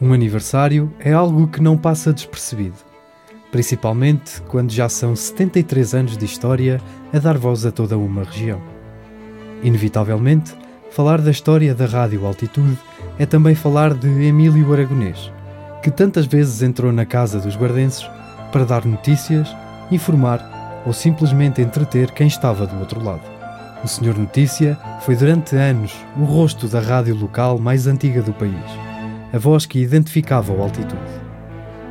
Um aniversário é algo que não passa despercebido, principalmente quando já são 73 anos de história a dar voz a toda uma região. Inevitavelmente, falar da história da Rádio Altitude é também falar de Emílio Aragonês, que tantas vezes entrou na casa dos guardenses para dar notícias, informar ou simplesmente entreter quem estava do outro lado. O Senhor Notícia foi durante anos o rosto da rádio local mais antiga do país a voz que identificava o altitude.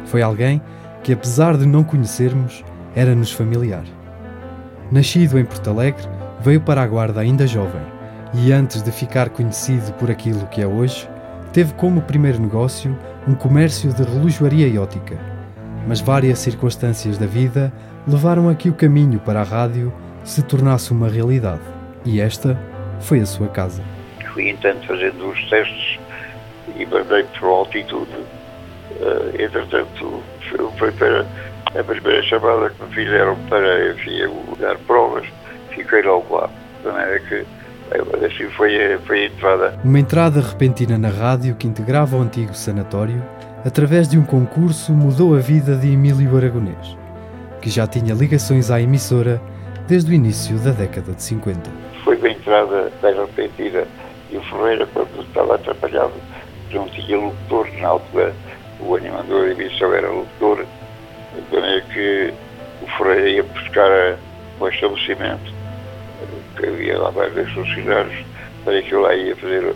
Foi alguém que, apesar de não conhecermos, era-nos familiar. Nascido em Porto Alegre, veio para a Guarda ainda jovem e, antes de ficar conhecido por aquilo que é hoje, teve como primeiro negócio um comércio de relojoaria e ótica. Mas várias circunstâncias da vida levaram a que o caminho para a rádio se tornasse uma realidade. E esta foi a sua casa. Fui então fazendo os testes e mandei para a altitude. Uh, entretanto, foi para a primeira chamada que me fizeram para, enfim, dar provas, fiquei logo lá. De maneira que eh, assim foi, foi a entrada. Uma entrada repentina na rádio que integrava o antigo sanatório, através de um concurso, mudou a vida de Emílio Aragonês, que já tinha ligações à emissora desde o início da década de 50. Foi uma entrada bem repentina e o Ferreira, quando estava atrapalhado, não tinha locutor, na altura o animador da emissão era locutor, então é que o Freire ia buscar um estabelecimento, que havia lá vários funcionários, para que eu lá ia fazer,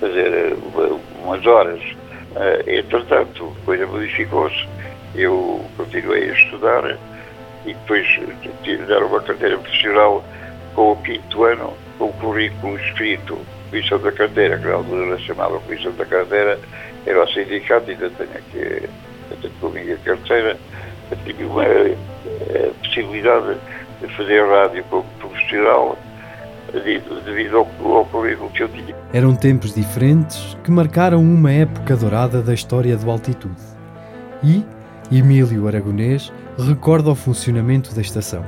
fazer uma, umas horas. Uh, entretanto, a coisa modificou-se, eu continuei a estudar e depois tive de dar uma carteira profissional com o quinto ano, com o currículo escrito Comissão da Carteira, que na altura chamava Comissão da Carteira, era o sindicato, ainda tenho aqui, tenho comigo a carteira, eu tive uma a possibilidade de fazer rádio como profissional devido, devido ao, ao currículo que eu tinha. Eram tempos diferentes que marcaram uma época dourada da história do Altitude. E Emílio Aragonês recorda o funcionamento da estação,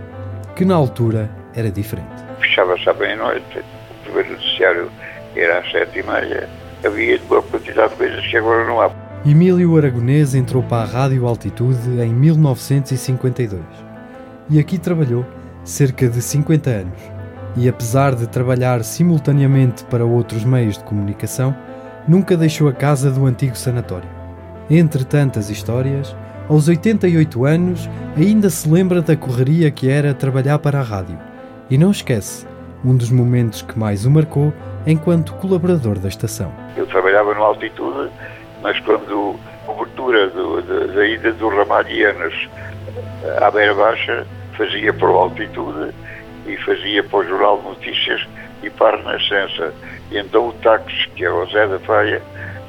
que na altura era diferente. Fechava-se à meia-noite, o primeiro noticiário era às sete e meia, havia uma quantidade de coisas que agora não há. Emílio Aragonês entrou para a Rádio Altitude em 1952 e aqui trabalhou cerca de 50 anos. E apesar de trabalhar simultaneamente para outros meios de comunicação, nunca deixou a casa do antigo sanatório. Entre tantas histórias, aos 88 anos ainda se lembra da correria que era trabalhar para a rádio e não esquece um dos momentos que mais o marcou enquanto colaborador da estação. Eu trabalhava no altitude, mas quando a cobertura da ida dos Ramalhianos eh, à Beira Baixa, fazia para o altitude e fazia para o Jornal de Notícias e para a Renascença. E então o táxi, que era o Zé da Faia,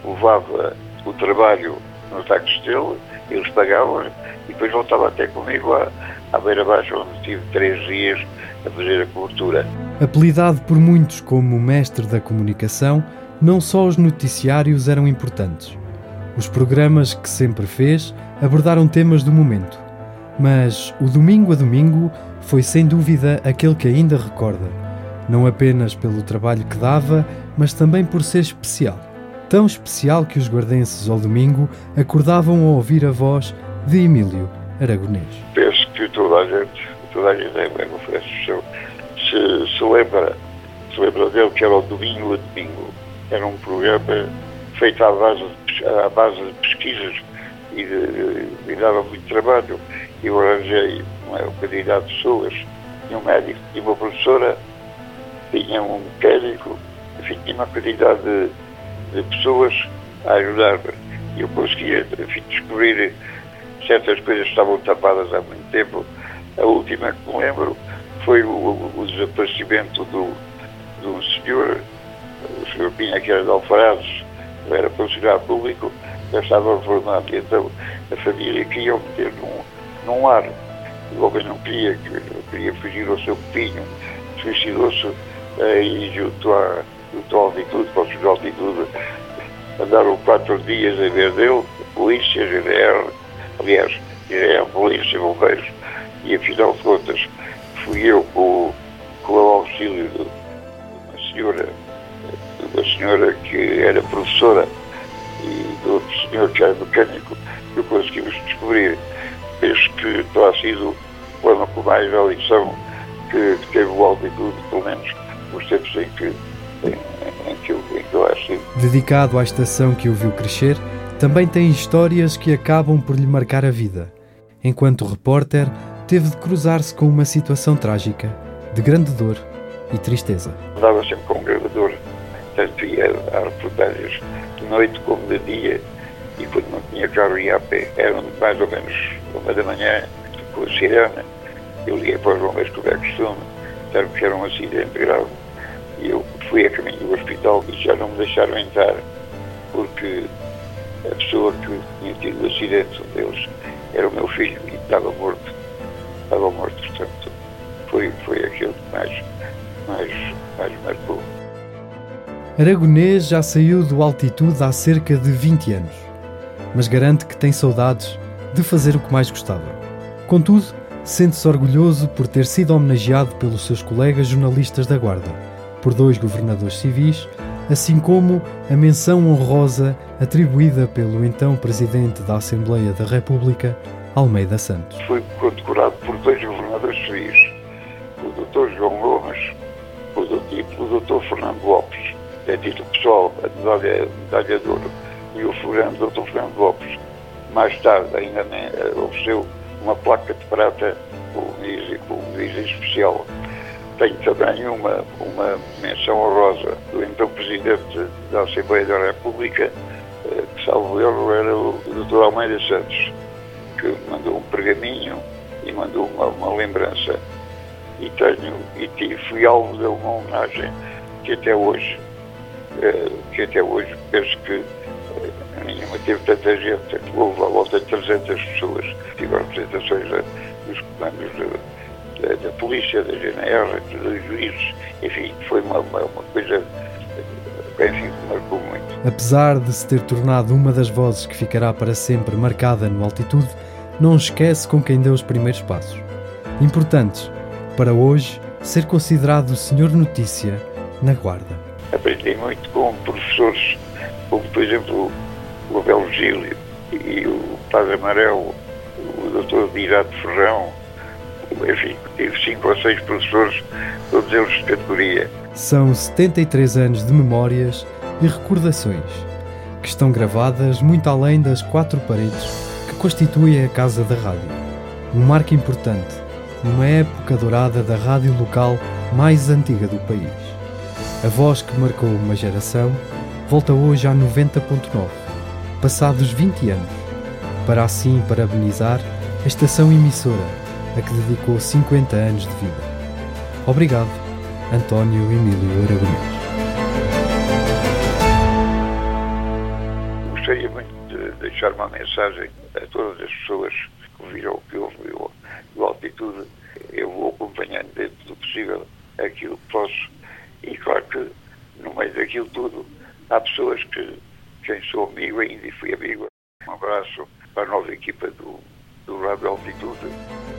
levava o trabalho no táxi dele, eles pagavam e depois voltava até comigo à, à Beira Baixa, onde tive três dias a fazer a cobertura. Apelidado por muitos como mestre da comunicação, não só os noticiários eram importantes. Os programas que sempre fez abordaram temas do momento. Mas o Domingo a Domingo foi sem dúvida aquele que ainda recorda, não apenas pelo trabalho que dava, mas também por ser especial. Tão especial que os guardenses ao domingo acordavam ao ouvir a voz de Emílio Aragonês. Penso que toda a gente, toda a gente é bem, se, se, lembra, se lembra dele que era o Domingo a Domingo. Era um programa feito à base de, à base de pesquisas e, de, e dava muito trabalho. Eu arranjei uma quantidade de pessoas, tinha um médico, tinha uma professora, tinha um mecânico, enfim, tinha uma quantidade de, de pessoas a ajudar-me. E eu conseguia, enfim, descobrir certas coisas que estavam tapadas há muito tempo. A última que me lembro foi o, o desaparecimento do, do senhor, o senhor Pinha, que era de Alfarazes, era funcionário público, já estava reformado. E então a família queria meter num, num ar. O homem não queria, queria fugir ao seu pinho, suicidou-se aí junto, à, junto à altitude, para o de altitude. Andaram quatro dias a ver dele, polícia, GDR, aliás, GDR, polícia, bombeiros, e afinal de contas fui eu com, com o auxílio de uma senhora, da senhora que era professora e do outro senhor que era mecânico, que conseguimos descobrir. Penso que terá sido o ano com mais eleição que, que teve o altitude, pelo menos nos tempos em que, em, em que, eu, em que eu acho Dedicado à estação que o viu crescer, também tem histórias que acabam por lhe marcar a vida. Enquanto repórter, teve de cruzar-se com uma situação trágica, de grande dor e tristeza. Andava sempre com grande dor, tanto ia a reportagens de noite como de dia, e quando não tinha carro ia a pé. Eram mais ou menos uma da manhã, com a sirena. Eu liguei para os bombeiros, como é costume, disseram que era um acidente grave. E eu fui a caminho do hospital e já não me deixaram entrar, porque a pessoa que tinha tido o acidente, deles, era o meu filho e estava morto. Estava morto, portanto, foi, foi aquilo que mais, mais, mais marcou. Aragonês já saiu do altitude há cerca de 20 anos, mas garante que tem saudades de fazer o que mais gostava. Contudo, sente-se orgulhoso por ter sido homenageado pelos seus colegas jornalistas da Guarda, por dois governadores civis, assim como a menção honrosa atribuída pelo então Presidente da Assembleia da República, Almeida Santos. Foi condecorado por dois governadores civis, o Dr. João Gomes e o Dr. Fernando Lopes, é título pessoal, a medalha, medalha de ouro, e o Fernando, Dr. Fernando Lopes, mais tarde ainda eh, ofereceu uma placa de prata com um especial. Tenho também uma, uma menção honrosa do então Presidente da Assembleia da República, eh, que, salvo erro, era o Dr. Almeida Santos, que mandou um pergaminho e mandou uma, uma lembrança. E tenho, e fui alvo de uma homenagem que até hoje, eh, que até hoje penso que nenhuma teve tanta gente, houve à volta de 300 pessoas, tiveram representações dos comandos da, da, polícia, da GNR, dos juízes, enfim, foi uma, uma, uma coisa enfim, que marcou muito. Apesar de se ter tornado uma das vozes que ficará para sempre marcada no altitude, não esquece com quem deu os primeiros passos. Importantes para hoje ser considerado o senhor notícia na Guarda. Aprendi muito com professores, como por exemplo o Abel Gílio e o Padre Amarelo, o Dr. Dirato Ferrão, enfim, tive cinco ou seis professores, todos eles de categoria. São 73 anos de memórias e recordações que estão gravadas muito além das quatro paredes que constituem a Casa da Rádio. Um marco importante numa época dourada da rádio local mais antiga do país. A voz que marcou uma geração volta hoje a 90.9 passados 20 anos, para assim parabenizar a estação emissora a que dedicou 50 anos de vida. Obrigado, António Emílio Aragonês. Deixar uma mensagem a todas as pessoas que ouviram o que ouviu do altitude. Eu vou acompanhando dentro do possível aquilo que posso e claro que no meio daquilo tudo há pessoas que quem sou amigo ainda e fui amigo. Um abraço para a nova equipa do, do Rádio Altitude